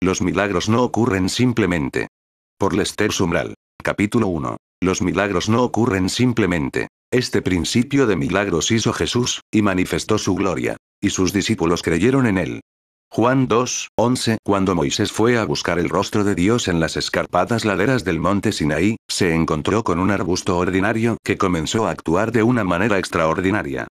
Los milagros no ocurren simplemente. Por Lester Sumral. Capítulo 1. Los milagros no ocurren simplemente. Este principio de milagros hizo Jesús, y manifestó su gloria. Y sus discípulos creyeron en él. Juan 2, 11 Cuando Moisés fue a buscar el rostro de Dios en las escarpadas laderas del monte Sinaí, se encontró con un arbusto ordinario que comenzó a actuar de una manera extraordinaria.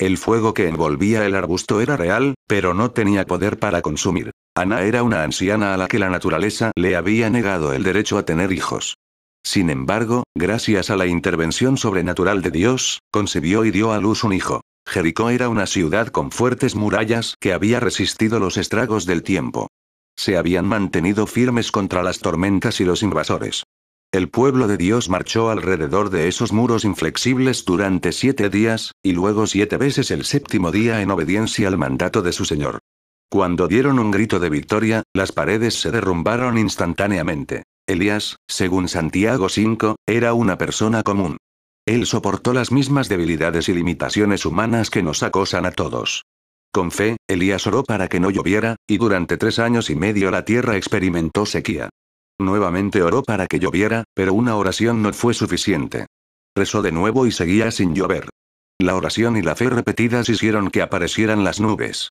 El fuego que envolvía el arbusto era real, pero no tenía poder para consumir. Ana era una anciana a la que la naturaleza le había negado el derecho a tener hijos. Sin embargo, gracias a la intervención sobrenatural de Dios, concibió y dio a luz un hijo. Jericó era una ciudad con fuertes murallas que había resistido los estragos del tiempo. Se habían mantenido firmes contra las tormentas y los invasores. El pueblo de Dios marchó alrededor de esos muros inflexibles durante siete días, y luego siete veces el séptimo día en obediencia al mandato de su Señor. Cuando dieron un grito de victoria, las paredes se derrumbaron instantáneamente. Elías, según Santiago 5, era una persona común. Él soportó las mismas debilidades y limitaciones humanas que nos acosan a todos. Con fe, Elías oró para que no lloviera, y durante tres años y medio la tierra experimentó sequía. Nuevamente oró para que lloviera, pero una oración no fue suficiente. Rezó de nuevo y seguía sin llover. La oración y la fe repetidas hicieron que aparecieran las nubes.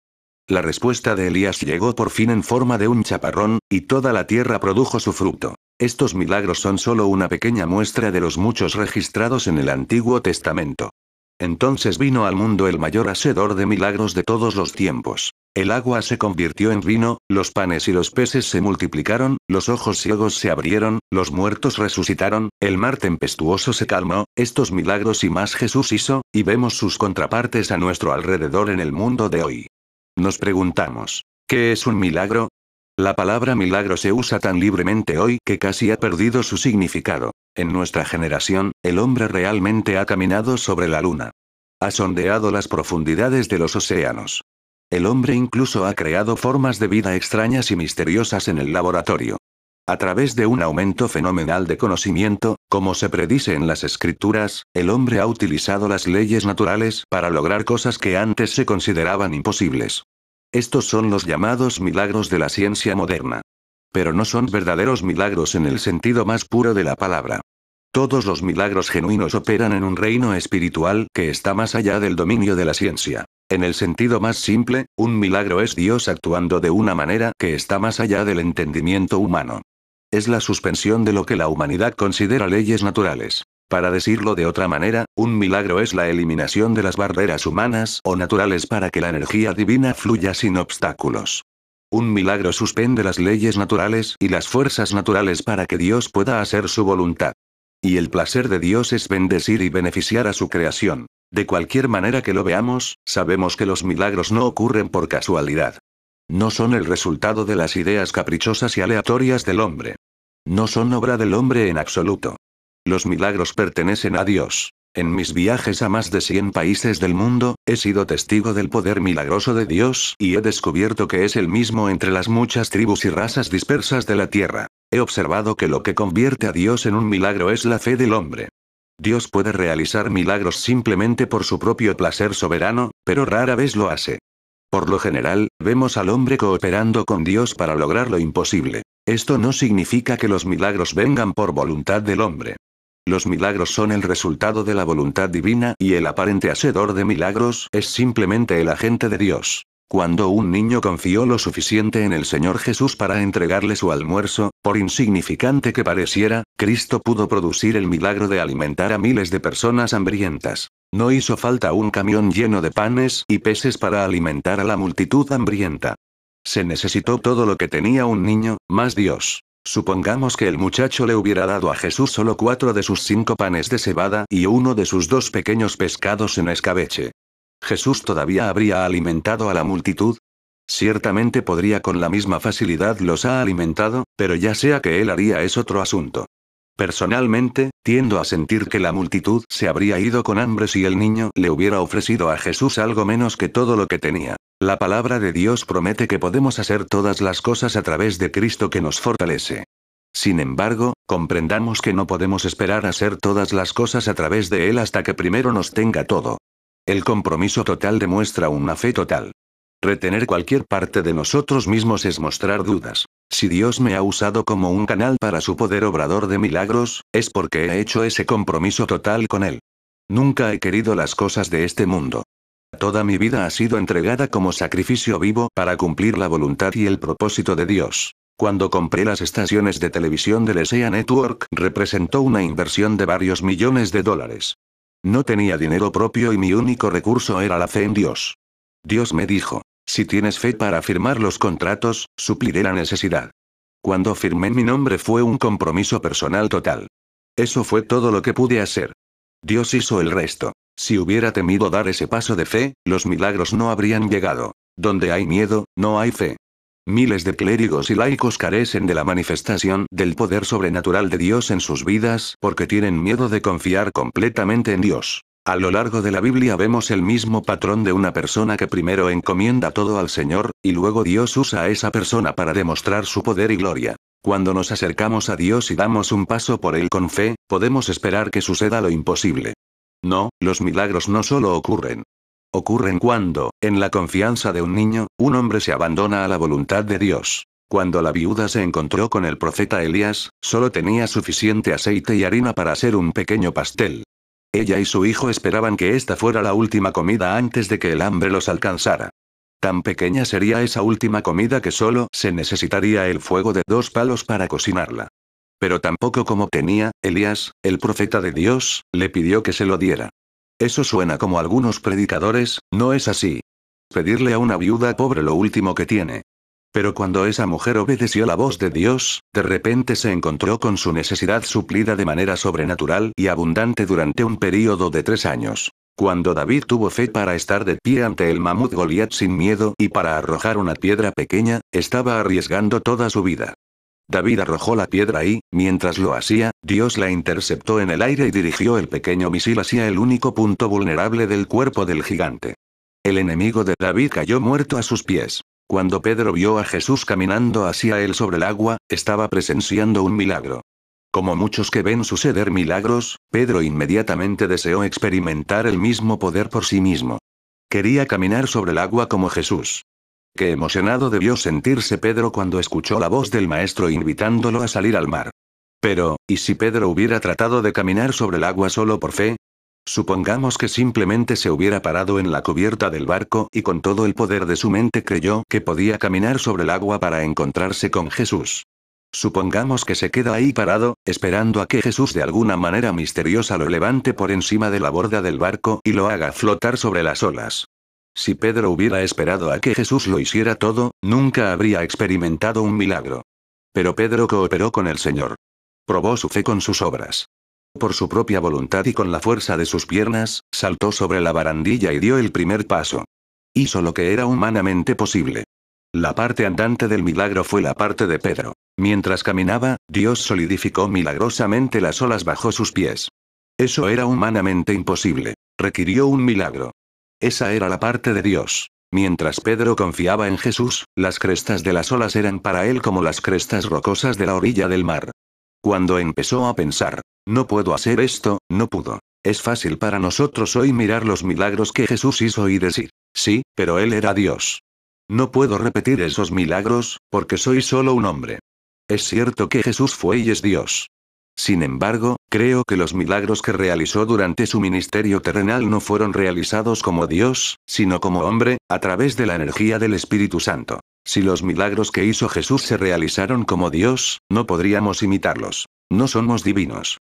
La respuesta de Elías llegó por fin en forma de un chaparrón, y toda la tierra produjo su fruto. Estos milagros son solo una pequeña muestra de los muchos registrados en el Antiguo Testamento. Entonces vino al mundo el mayor hacedor de milagros de todos los tiempos. El agua se convirtió en vino, los panes y los peces se multiplicaron, los ojos ciegos se abrieron, los muertos resucitaron, el mar tempestuoso se calmó, estos milagros y más Jesús hizo, y vemos sus contrapartes a nuestro alrededor en el mundo de hoy. Nos preguntamos, ¿qué es un milagro? La palabra milagro se usa tan libremente hoy que casi ha perdido su significado. En nuestra generación, el hombre realmente ha caminado sobre la luna. Ha sondeado las profundidades de los océanos. El hombre incluso ha creado formas de vida extrañas y misteriosas en el laboratorio. A través de un aumento fenomenal de conocimiento, como se predice en las escrituras, el hombre ha utilizado las leyes naturales para lograr cosas que antes se consideraban imposibles. Estos son los llamados milagros de la ciencia moderna. Pero no son verdaderos milagros en el sentido más puro de la palabra. Todos los milagros genuinos operan en un reino espiritual que está más allá del dominio de la ciencia. En el sentido más simple, un milagro es Dios actuando de una manera que está más allá del entendimiento humano. Es la suspensión de lo que la humanidad considera leyes naturales. Para decirlo de otra manera, un milagro es la eliminación de las barreras humanas o naturales para que la energía divina fluya sin obstáculos. Un milagro suspende las leyes naturales y las fuerzas naturales para que Dios pueda hacer su voluntad. Y el placer de Dios es bendecir y beneficiar a su creación. De cualquier manera que lo veamos, sabemos que los milagros no ocurren por casualidad. No son el resultado de las ideas caprichosas y aleatorias del hombre. No son obra del hombre en absoluto. Los milagros pertenecen a Dios. En mis viajes a más de 100 países del mundo, he sido testigo del poder milagroso de Dios y he descubierto que es el mismo entre las muchas tribus y razas dispersas de la tierra. He observado que lo que convierte a Dios en un milagro es la fe del hombre. Dios puede realizar milagros simplemente por su propio placer soberano, pero rara vez lo hace. Por lo general, vemos al hombre cooperando con Dios para lograr lo imposible. Esto no significa que los milagros vengan por voluntad del hombre. Los milagros son el resultado de la voluntad divina y el aparente hacedor de milagros es simplemente el agente de Dios. Cuando un niño confió lo suficiente en el Señor Jesús para entregarle su almuerzo, por insignificante que pareciera, Cristo pudo producir el milagro de alimentar a miles de personas hambrientas. No hizo falta un camión lleno de panes y peces para alimentar a la multitud hambrienta. Se necesitó todo lo que tenía un niño, más Dios. Supongamos que el muchacho le hubiera dado a Jesús solo cuatro de sus cinco panes de cebada y uno de sus dos pequeños pescados en escabeche. ¿Jesús todavía habría alimentado a la multitud? Ciertamente podría con la misma facilidad los ha alimentado, pero ya sea que él haría es otro asunto. Personalmente, tiendo a sentir que la multitud se habría ido con hambre si el niño le hubiera ofrecido a Jesús algo menos que todo lo que tenía. La palabra de Dios promete que podemos hacer todas las cosas a través de Cristo que nos fortalece. Sin embargo, comprendamos que no podemos esperar hacer todas las cosas a través de Él hasta que primero nos tenga todo. El compromiso total demuestra una fe total. Retener cualquier parte de nosotros mismos es mostrar dudas. Si Dios me ha usado como un canal para su poder obrador de milagros, es porque he hecho ese compromiso total con Él. Nunca he querido las cosas de este mundo. Toda mi vida ha sido entregada como sacrificio vivo para cumplir la voluntad y el propósito de Dios. Cuando compré las estaciones de televisión del SEA Network, representó una inversión de varios millones de dólares. No tenía dinero propio y mi único recurso era la fe en Dios. Dios me dijo, si tienes fe para firmar los contratos, supliré la necesidad. Cuando firmé mi nombre fue un compromiso personal total. Eso fue todo lo que pude hacer. Dios hizo el resto. Si hubiera temido dar ese paso de fe, los milagros no habrían llegado. Donde hay miedo, no hay fe. Miles de clérigos y laicos carecen de la manifestación del poder sobrenatural de Dios en sus vidas porque tienen miedo de confiar completamente en Dios. A lo largo de la Biblia vemos el mismo patrón de una persona que primero encomienda todo al Señor, y luego Dios usa a esa persona para demostrar su poder y gloria. Cuando nos acercamos a Dios y damos un paso por Él con fe, podemos esperar que suceda lo imposible. No, los milagros no solo ocurren. Ocurren cuando, en la confianza de un niño, un hombre se abandona a la voluntad de Dios. Cuando la viuda se encontró con el profeta Elías, solo tenía suficiente aceite y harina para hacer un pequeño pastel. Ella y su hijo esperaban que esta fuera la última comida antes de que el hambre los alcanzara. Tan pequeña sería esa última comida que solo se necesitaría el fuego de dos palos para cocinarla. Pero tampoco como tenía, Elías, el profeta de Dios, le pidió que se lo diera. Eso suena como algunos predicadores, no es así. Pedirle a una viuda pobre lo último que tiene. Pero cuando esa mujer obedeció la voz de Dios, de repente se encontró con su necesidad suplida de manera sobrenatural y abundante durante un período de tres años. Cuando David tuvo fe para estar de pie ante el mamut Goliat sin miedo y para arrojar una piedra pequeña, estaba arriesgando toda su vida. David arrojó la piedra y, mientras lo hacía, Dios la interceptó en el aire y dirigió el pequeño misil hacia el único punto vulnerable del cuerpo del gigante. El enemigo de David cayó muerto a sus pies. Cuando Pedro vio a Jesús caminando hacia él sobre el agua, estaba presenciando un milagro. Como muchos que ven suceder milagros, Pedro inmediatamente deseó experimentar el mismo poder por sí mismo. Quería caminar sobre el agua como Jesús. Qué emocionado debió sentirse Pedro cuando escuchó la voz del maestro invitándolo a salir al mar. Pero, ¿y si Pedro hubiera tratado de caminar sobre el agua solo por fe? Supongamos que simplemente se hubiera parado en la cubierta del barco y con todo el poder de su mente creyó que podía caminar sobre el agua para encontrarse con Jesús. Supongamos que se queda ahí parado, esperando a que Jesús de alguna manera misteriosa lo levante por encima de la borda del barco y lo haga flotar sobre las olas. Si Pedro hubiera esperado a que Jesús lo hiciera todo, nunca habría experimentado un milagro. Pero Pedro cooperó con el Señor. Probó su fe con sus obras. Por su propia voluntad y con la fuerza de sus piernas, saltó sobre la barandilla y dio el primer paso. Hizo lo que era humanamente posible. La parte andante del milagro fue la parte de Pedro. Mientras caminaba, Dios solidificó milagrosamente las olas bajo sus pies. Eso era humanamente imposible. Requirió un milagro. Esa era la parte de Dios. Mientras Pedro confiaba en Jesús, las crestas de las olas eran para él como las crestas rocosas de la orilla del mar. Cuando empezó a pensar, no puedo hacer esto, no pudo. Es fácil para nosotros hoy mirar los milagros que Jesús hizo y decir, sí, pero Él era Dios. No puedo repetir esos milagros, porque soy solo un hombre. Es cierto que Jesús fue y es Dios. Sin embargo, creo que los milagros que realizó durante su ministerio terrenal no fueron realizados como Dios, sino como hombre, a través de la energía del Espíritu Santo. Si los milagros que hizo Jesús se realizaron como Dios, no podríamos imitarlos. No somos divinos.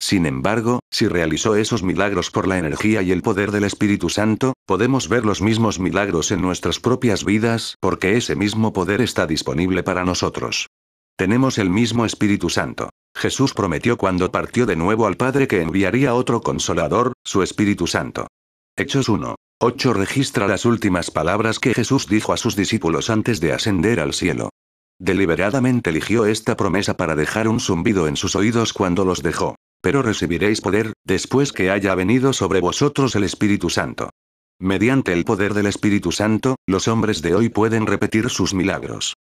Sin embargo, si realizó esos milagros por la energía y el poder del Espíritu Santo, podemos ver los mismos milagros en nuestras propias vidas porque ese mismo poder está disponible para nosotros. Tenemos el mismo Espíritu Santo. Jesús prometió cuando partió de nuevo al Padre que enviaría otro consolador, su Espíritu Santo. Hechos 1. 8 registra las últimas palabras que Jesús dijo a sus discípulos antes de ascender al cielo. Deliberadamente eligió esta promesa para dejar un zumbido en sus oídos cuando los dejó. Pero recibiréis poder, después que haya venido sobre vosotros el Espíritu Santo. Mediante el poder del Espíritu Santo, los hombres de hoy pueden repetir sus milagros.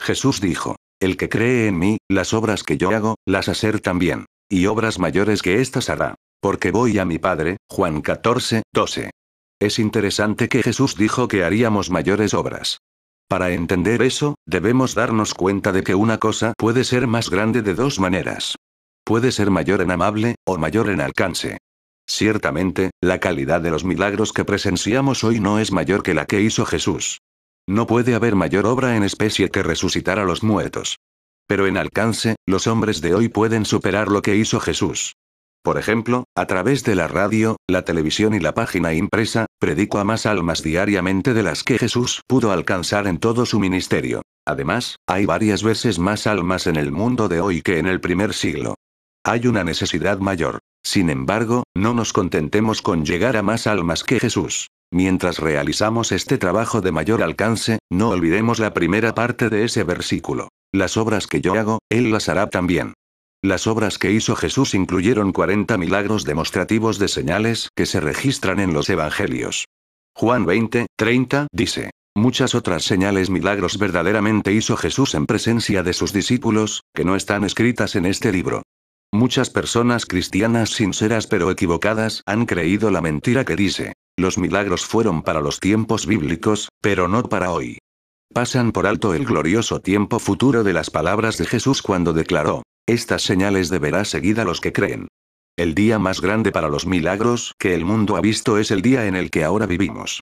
Jesús dijo, el que cree en mí, las obras que yo hago, las hacer también. Y obras mayores que éstas hará. Porque voy a mi Padre, Juan 14, 12. Es interesante que Jesús dijo que haríamos mayores obras. Para entender eso, debemos darnos cuenta de que una cosa puede ser más grande de dos maneras. Puede ser mayor en amable, o mayor en alcance. Ciertamente, la calidad de los milagros que presenciamos hoy no es mayor que la que hizo Jesús. No puede haber mayor obra en especie que resucitar a los muertos. Pero en alcance, los hombres de hoy pueden superar lo que hizo Jesús. Por ejemplo, a través de la radio, la televisión y la página impresa, predico a más almas diariamente de las que Jesús pudo alcanzar en todo su ministerio. Además, hay varias veces más almas en el mundo de hoy que en el primer siglo. Hay una necesidad mayor. Sin embargo, no nos contentemos con llegar a más almas que Jesús. Mientras realizamos este trabajo de mayor alcance, no olvidemos la primera parte de ese versículo. Las obras que yo hago, Él las hará también. Las obras que hizo Jesús incluyeron 40 milagros demostrativos de señales que se registran en los Evangelios. Juan 20, 30 dice. Muchas otras señales milagros verdaderamente hizo Jesús en presencia de sus discípulos, que no están escritas en este libro. Muchas personas cristianas sinceras pero equivocadas han creído la mentira que dice, los milagros fueron para los tiempos bíblicos, pero no para hoy. Pasan por alto el glorioso tiempo futuro de las palabras de Jesús cuando declaró, estas señales deberá seguir a los que creen. El día más grande para los milagros que el mundo ha visto es el día en el que ahora vivimos.